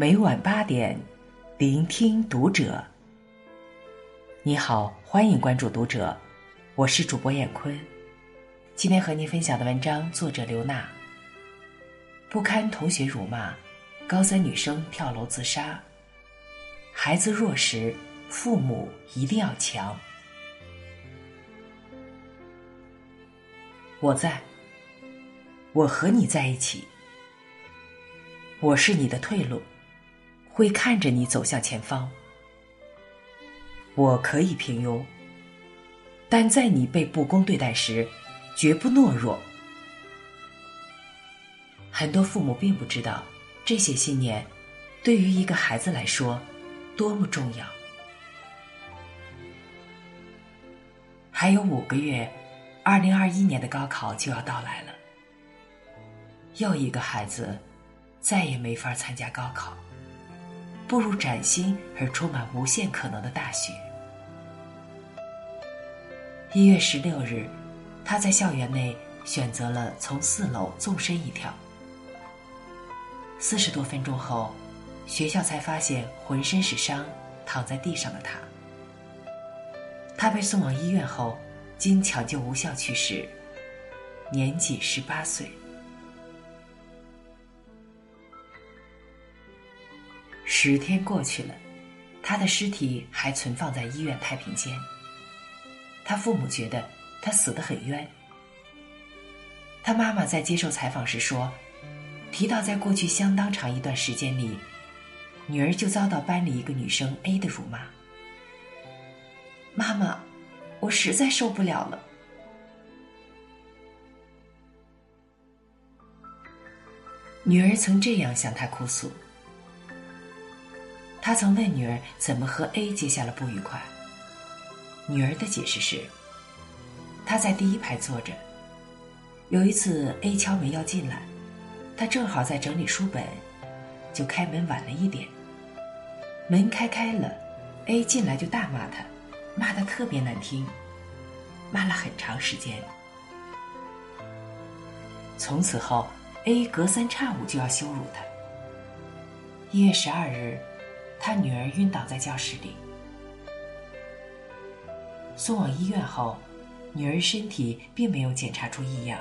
每晚八点，聆听读者。你好，欢迎关注读者，我是主播闫坤。今天和您分享的文章，作者刘娜。不堪同学辱骂，高三女生跳楼自杀。孩子弱时，父母一定要强。我在，我和你在一起，我是你的退路。会看着你走向前方，我可以平庸，但在你被不公对待时，绝不懦弱。很多父母并不知道，这些信念对于一个孩子来说多么重要。还有五个月，二零二一年的高考就要到来了，又一个孩子再也没法参加高考。步入崭新而充满无限可能的大学。一月十六日，他在校园内选择了从四楼纵身一跳。四十多分钟后，学校才发现浑身是伤、躺在地上的他。他被送往医院后，经抢救无效去世，年仅十八岁。十天过去了，他的尸体还存放在医院太平间。他父母觉得他死得很冤。他妈妈在接受采访时说，提到在过去相当长一段时间里，女儿就遭到班里一个女生 A 的辱骂。妈妈，我实在受不了了。女儿曾这样向他哭诉。他曾问女儿怎么和 A 结下了不愉快。女儿的解释是：他在第一排坐着，有一次 A 敲门要进来，他正好在整理书本，就开门晚了一点。门开开了，A 进来就大骂他，骂的特别难听，骂了很长时间。从此后，A 隔三差五就要羞辱他。一月十二日。他女儿晕倒在教室里，送往医院后，女儿身体并没有检查出异样。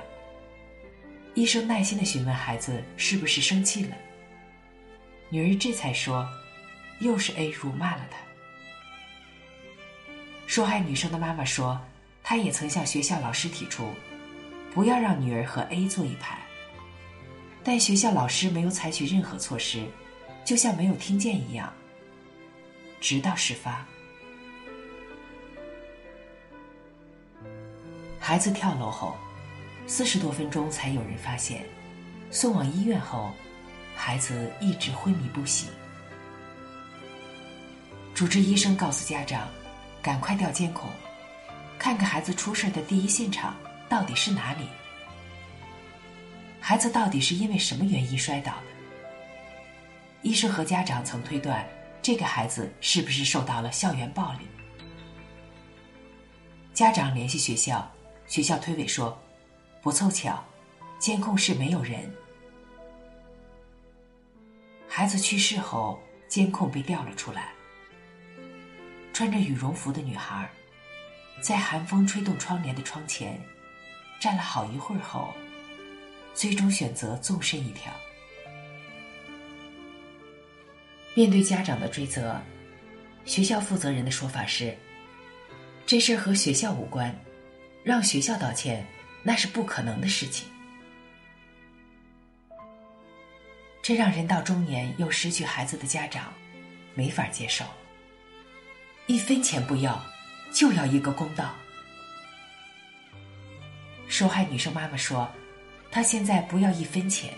医生耐心的询问孩子是不是生气了，女儿这才说，又是 A 辱骂了她。受害女生的妈妈说，她也曾向学校老师提出，不要让女儿和 A 坐一排，但学校老师没有采取任何措施，就像没有听见一样。直到事发，孩子跳楼后，四十多分钟才有人发现。送往医院后，孩子一直昏迷不醒。主治医生告诉家长：“赶快调监控，看看孩子出事的第一现场到底是哪里。孩子到底是因为什么原因摔倒的？”医生和家长曾推断。这个孩子是不是受到了校园暴力？家长联系学校，学校推诿说，不凑巧，监控室没有人。孩子去世后，监控被调了出来。穿着羽绒服的女孩，在寒风吹动窗帘的窗前，站了好一会儿后，最终选择纵身一跳。面对家长的追责，学校负责人的说法是：“这事儿和学校无关，让学校道歉那是不可能的事情。”这让人到中年又失去孩子的家长没法接受。一分钱不要，就要一个公道。受害女生妈妈说：“她现在不要一分钱，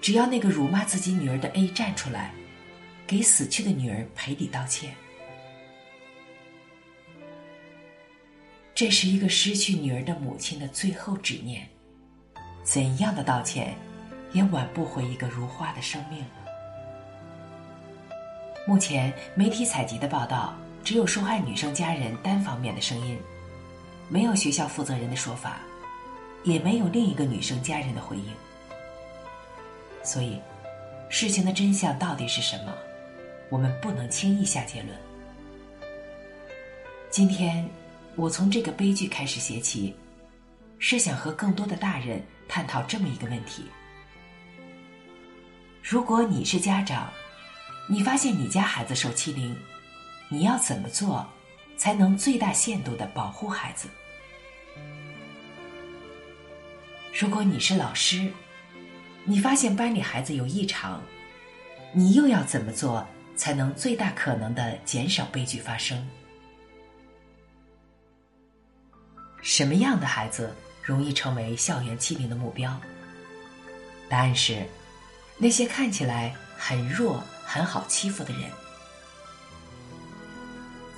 只要那个辱骂自己女儿的 A 站出来。”给死去的女儿赔礼道歉，这是一个失去女儿的母亲的最后执念。怎样的道歉，也挽不回一个如花的生命了。目前媒体采集的报道，只有受害女生家人单方面的声音，没有学校负责人的说法，也没有另一个女生家人的回应。所以。事情的真相到底是什么，我们不能轻易下结论。今天，我从这个悲剧开始写起，是想和更多的大人探讨这么一个问题：如果你是家长，你发现你家孩子受欺凌，你要怎么做才能最大限度的保护孩子？如果你是老师，你发现班里孩子有异常，你又要怎么做才能最大可能的减少悲剧发生？什么样的孩子容易成为校园欺凌的目标？答案是那些看起来很弱、很好欺负的人。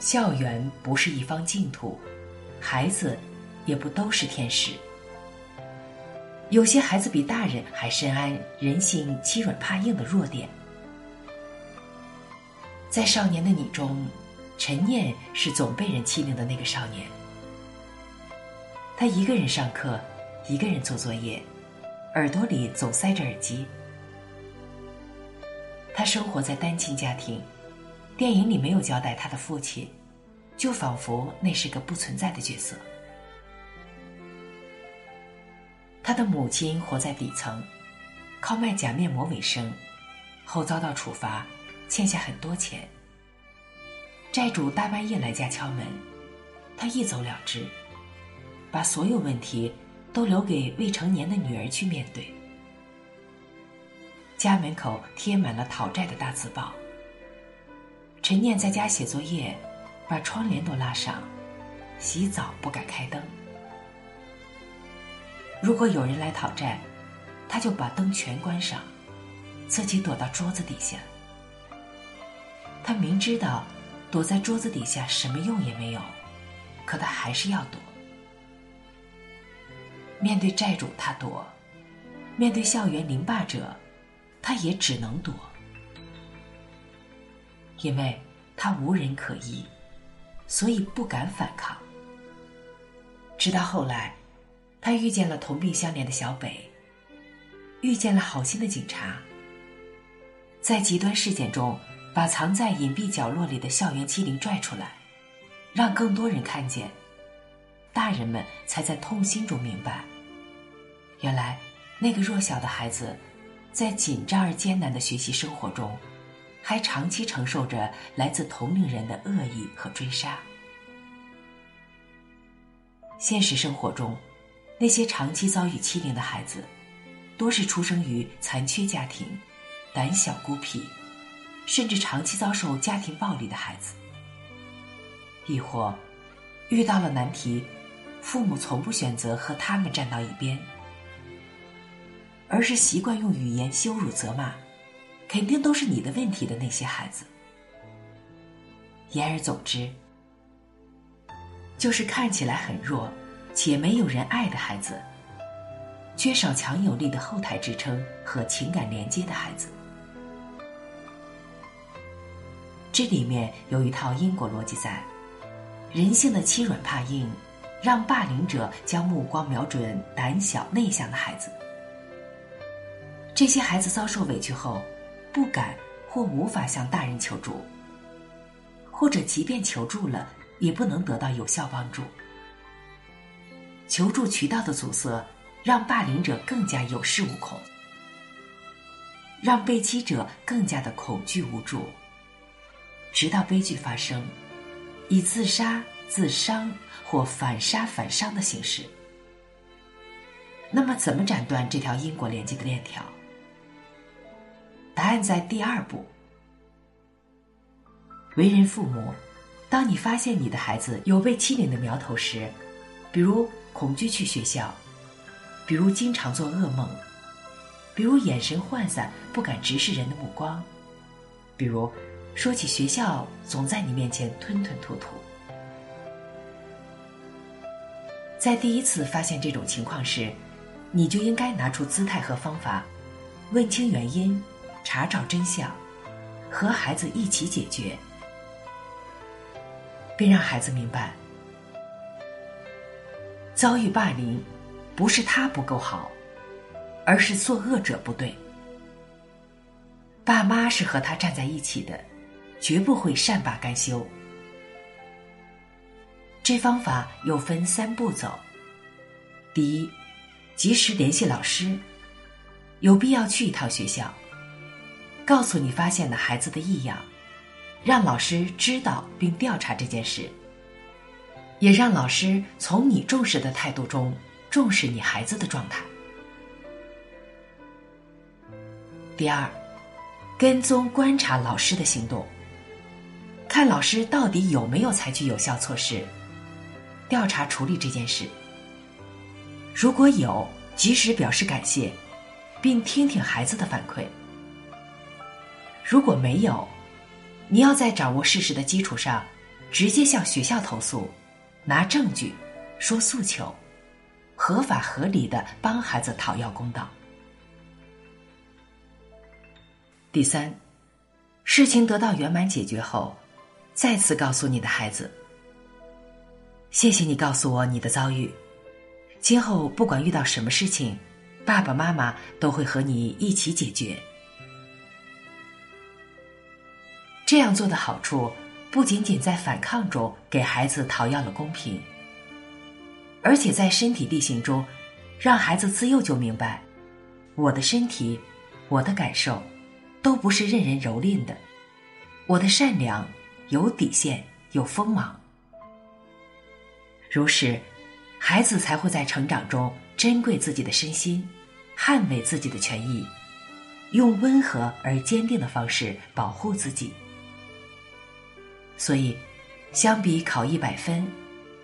校园不是一方净土，孩子也不都是天使。有些孩子比大人还深谙人性欺软怕硬的弱点。在《少年的你》中，陈念是总被人欺凌的那个少年。他一个人上课，一个人做作业，耳朵里总塞着耳机。他生活在单亲家庭，电影里没有交代他的父亲，就仿佛那是个不存在的角色。他的母亲活在底层，靠卖假面膜为生，后遭到处罚，欠下很多钱。债主大半夜来家敲门，他一走了之，把所有问题都留给未成年的女儿去面对。家门口贴满了讨债的大字报。陈念在家写作业，把窗帘都拉上，洗澡不敢开灯。如果有人来讨债，他就把灯全关上，自己躲到桌子底下。他明知道躲在桌子底下什么用也没有，可他还是要躲。面对债主，他躲；面对校园凌霸者，他也只能躲，因为他无人可依，所以不敢反抗。直到后来。他遇见了同病相怜的小北，遇见了好心的警察，在极端事件中把藏在隐蔽角落里的校园欺凌拽出来，让更多人看见，大人们才在痛心中明白，原来那个弱小的孩子，在紧张而艰难的学习生活中，还长期承受着来自同龄人的恶意和追杀。现实生活中。那些长期遭遇欺凌的孩子，多是出生于残缺家庭、胆小孤僻，甚至长期遭受家庭暴力的孩子；亦或遇到了难题，父母从不选择和他们站到一边，而是习惯用语言羞辱、责骂，肯定都是你的问题的那些孩子。言而总之，就是看起来很弱。且没有人爱的孩子，缺少强有力的后台支撑和情感连接的孩子，这里面有一套因果逻辑在：人性的欺软怕硬，让霸凌者将目光瞄准胆小内向的孩子。这些孩子遭受委屈后，不敢或无法向大人求助，或者即便求助了，也不能得到有效帮助。求助渠道的阻塞，让霸凌者更加有恃无恐，让被欺者更加的恐惧无助，直到悲剧发生，以自杀、自伤或反杀、反伤的形式。那么，怎么斩断这条因果连接的链条？答案在第二步。为人父母，当你发现你的孩子有被欺凌的苗头时，比如。恐惧去学校，比如经常做噩梦，比如眼神涣散，不敢直视人的目光，比如说起学校总在你面前吞吞吐吐。在第一次发现这种情况时，你就应该拿出姿态和方法，问清原因，查找真相，和孩子一起解决，并让孩子明白。遭遇霸凌，不是他不够好，而是作恶者不对。爸妈是和他站在一起的，绝不会善罢甘休。这方法又分三步走：第一，及时联系老师，有必要去一趟学校，告诉你发现了孩子的异样，让老师知道并调查这件事，也让老师从你重视的态度中重视你孩子的状态。第二。跟踪观察老师的行动，看老师到底有没有采取有效措施，调查处理这件事。如果有，及时表示感谢，并听听孩子的反馈；如果没有，你要在掌握事实的基础上，直接向学校投诉，拿证据，说诉求，合法合理的帮孩子讨要公道。第三，事情得到圆满解决后，再次告诉你的孩子：“谢谢你告诉我你的遭遇，今后不管遇到什么事情，爸爸妈妈都会和你一起解决。”这样做的好处，不仅仅在反抗中给孩子讨要了公平，而且在身体力行中，让孩子自幼就明白：我的身体，我的感受。都不是任人蹂躏的，我的善良有底线，有锋芒。如是，孩子才会在成长中珍贵自己的身心，捍卫自己的权益，用温和而坚定的方式保护自己。所以，相比考一百分，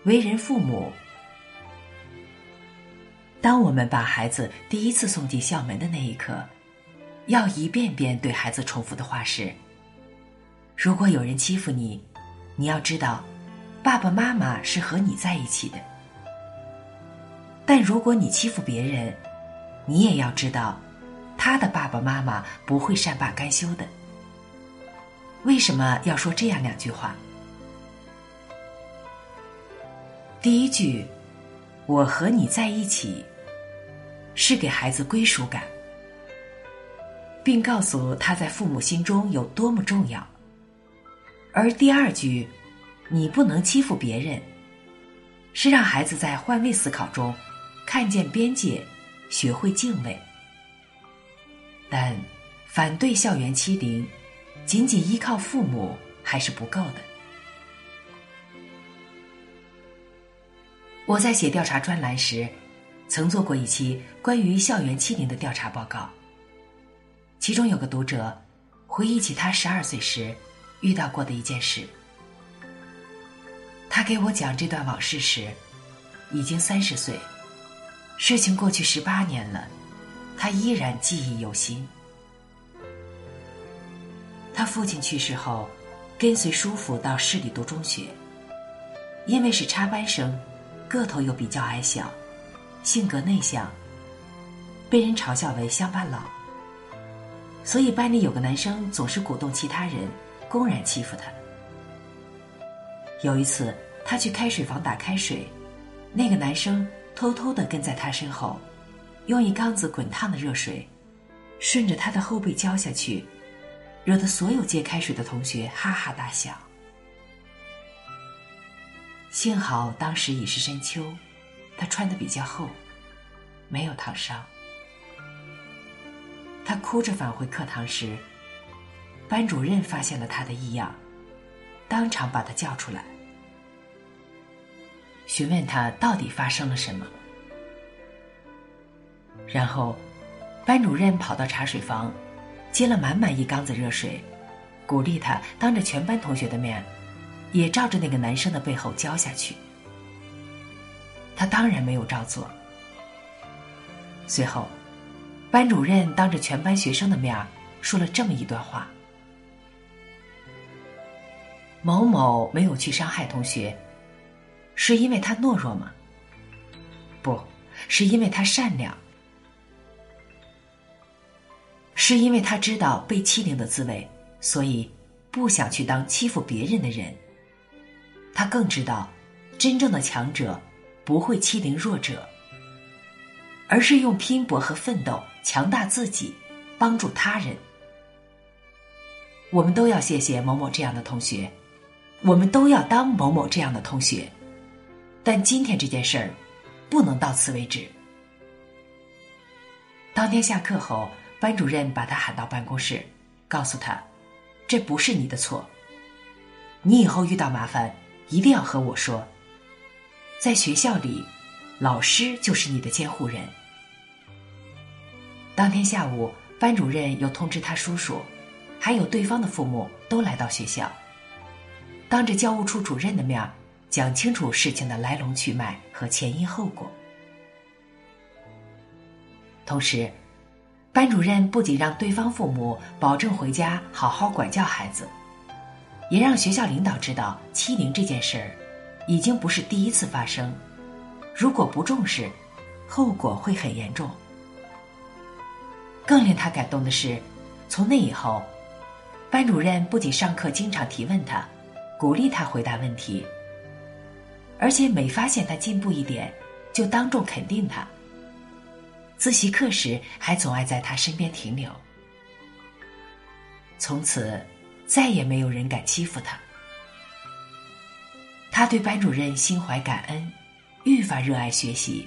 为人父母，当我们把孩子第一次送进校门的那一刻。要一遍遍对孩子重复的话是：如果有人欺负你，你要知道，爸爸妈妈是和你在一起的；但如果你欺负别人，你也要知道，他的爸爸妈妈不会善罢甘休的。为什么要说这样两句话？第一句“我和你在一起”，是给孩子归属感。并告诉他在父母心中有多么重要。而第二句“你不能欺负别人”，是让孩子在换位思考中看见边界，学会敬畏。但反对校园欺凌，仅仅依靠父母还是不够的。我在写调查专栏时，曾做过一期关于校园欺凌的调查报告。其中有个读者回忆起他十二岁时遇到过的一件事。他给我讲这段往事时，已经三十岁，事情过去十八年了，他依然记忆犹新。他父亲去世后，跟随叔父到市里读中学，因为是插班生，个头又比较矮小，性格内向，被人嘲笑为乡巴佬。所以班里有个男生总是鼓动其他人，公然欺负他。有一次，他去开水房打开水，那个男生偷偷的跟在他身后，用一缸子滚烫的热水，顺着他的后背浇下去，惹得所有接开水的同学哈哈大笑。幸好当时已是深秋，他穿的比较厚，没有烫伤。他哭着返回课堂时，班主任发现了他的异样，当场把他叫出来，询问他到底发生了什么。然后，班主任跑到茶水房，接了满满一缸子热水，鼓励他当着全班同学的面，也照着那个男生的背后浇下去。他当然没有照做。随后。班主任当着全班学生的面说了这么一段话：“某某没有去伤害同学，是因为他懦弱吗？不是因为他善良，是因为他知道被欺凌的滋味，所以不想去当欺负别人的人。他更知道，真正的强者不会欺凌弱者。”而是用拼搏和奋斗强大自己，帮助他人。我们都要谢谢某某这样的同学，我们都要当某某这样的同学。但今天这件事儿，不能到此为止。当天下课后，班主任把他喊到办公室，告诉他：“这不是你的错，你以后遇到麻烦一定要和我说。在学校里，老师就是你的监护人。”当天下午，班主任又通知他叔叔。还有对方的父母都来到学校，当着教务处主任的面讲清楚事情的来龙去脉和前因后果。同时，班主任不仅让对方父母保证回家好好管教孩子，也让学校领导知道欺凌这件事儿已经不是第一次发生，如果不重视，后果会很严重。更令他感动的是，从那以后。班主任不仅上课经常提问他，鼓励他回答问题，而且每发现他进步一点，就当众肯定他。自习课时还总爱在他身边停留。从此，再也没有人敢欺负他。他对班主任心怀感恩，愈发热爱学习。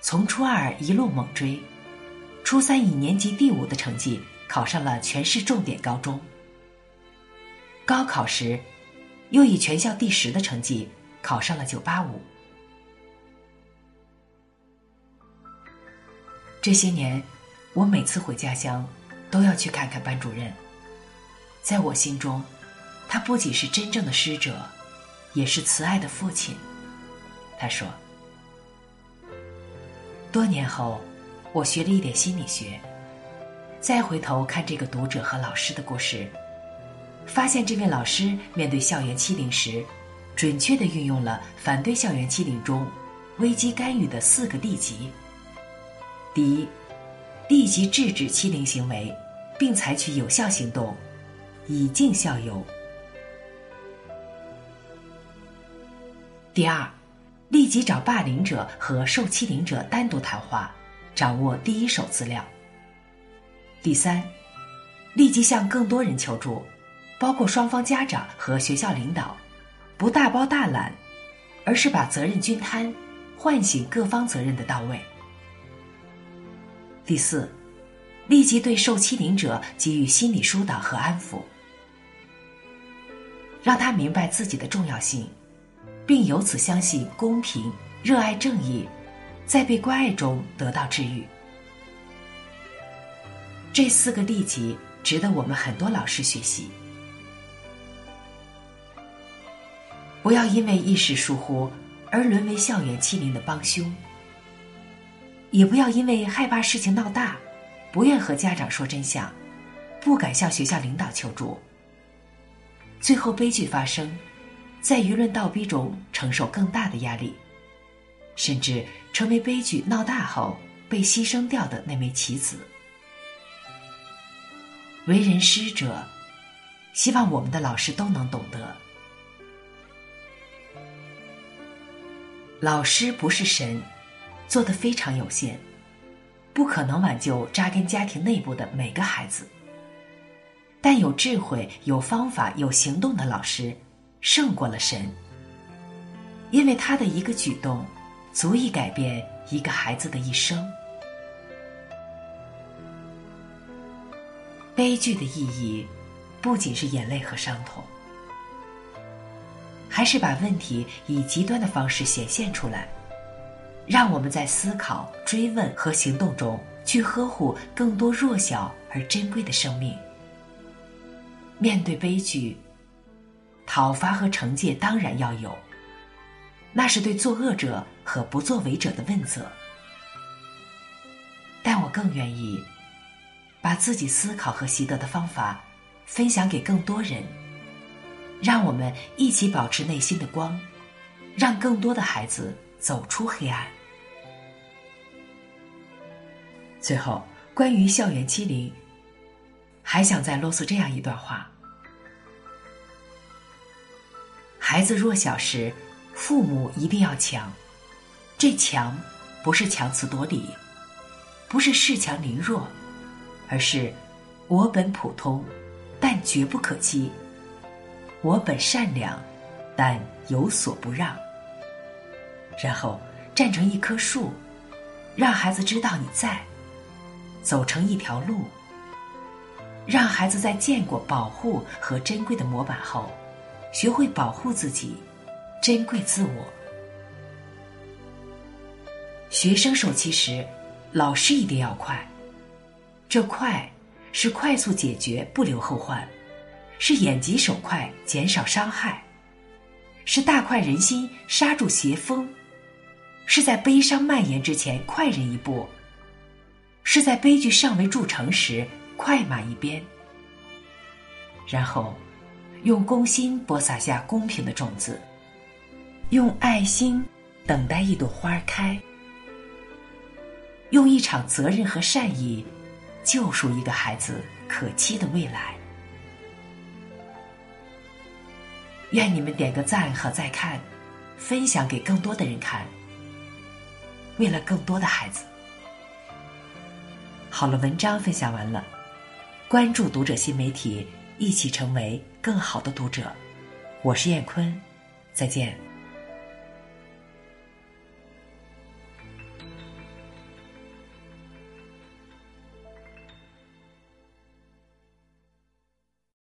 从初二一路猛追，初三以年级第五的成绩。考上了全市重点高中。高考时，又以全校第十的成绩考上了九八五。这些年，我每次回家乡，都要去看看班主任。在我心中，他不仅是真正的师者，也是慈爱的父亲。他说：“多年后，我学了一点心理学。”再回头看这个读者和老师的故事，发现这位老师面对校园欺凌时，准确的运用了反对校园欺凌中危机干预的四个立即。第一，立即制止欺凌行为，并采取有效行动，以儆效尤。第二，立即找霸凌者和受欺凌者单独谈话，掌握第一手资料。第三，立即向更多人求助，包括双方家长和学校领导，不大包大揽，而是把责任均摊，唤醒各方责任的到位。第四，立即对受欺凌者给予心理疏导和安抚，让他明白自己的重要性，并由此相信公平、热爱正义，在被关爱中得到治愈。这四个利己值得我们很多老师学习。不要因为一时疏忽而沦为校园欺凌的帮凶，也不要因为害怕事情闹大，不愿和家长说真相，不敢向学校领导求助，最后悲剧发生，在舆论倒逼中承受更大的压力，甚至成为悲剧闹大后被牺牲掉的那枚棋子。为人师者，希望我们的老师都能懂得，老师不是神，做的非常有限，不可能挽救扎根家庭内部的每个孩子。但有智慧、有方法、有行动的老师，胜过了神，因为他的一个举动，足以改变一个孩子的一生。悲剧的意义，不仅是眼泪和伤痛，还是把问题以极端的方式显现出来，让我们在思考、追问和行动中去呵护更多弱小而珍贵的生命。面对悲剧，讨伐和惩戒当然要有，那是对作恶者和不作为者的问责。但我更愿意。把自己思考和习得的方法分享给更多人，让我们一起保持内心的光，让更多的孩子走出黑暗。最后，关于校园欺凌，还想再啰嗦这样一段话：孩子弱小时，父母一定要强，这强不是强词夺理，不是恃强凌弱。而是，我本普通，但绝不可欺。我本善良，但有所不让。然后站成一棵树，让孩子知道你在；走成一条路，让孩子在见过保护和珍贵的模板后，学会保护自己，珍贵自我。学生受气时，老师一定要快。这快是快速解决，不留后患；是眼疾手快，减少伤害；是大快人心，刹住邪风；是在悲伤蔓延之前快人一步；是在悲剧尚未铸成时快马一鞭。然后，用公心播撒下公平的种子，用爱心等待一朵花开。用一场责任和善意，救赎一个孩子可期的未来。愿你们点个赞和再看，分享给更多的人看。为了更多的孩子。好了，文章分享完了，关注读者新媒体，一起成为更好的读者。我是燕坤，再见。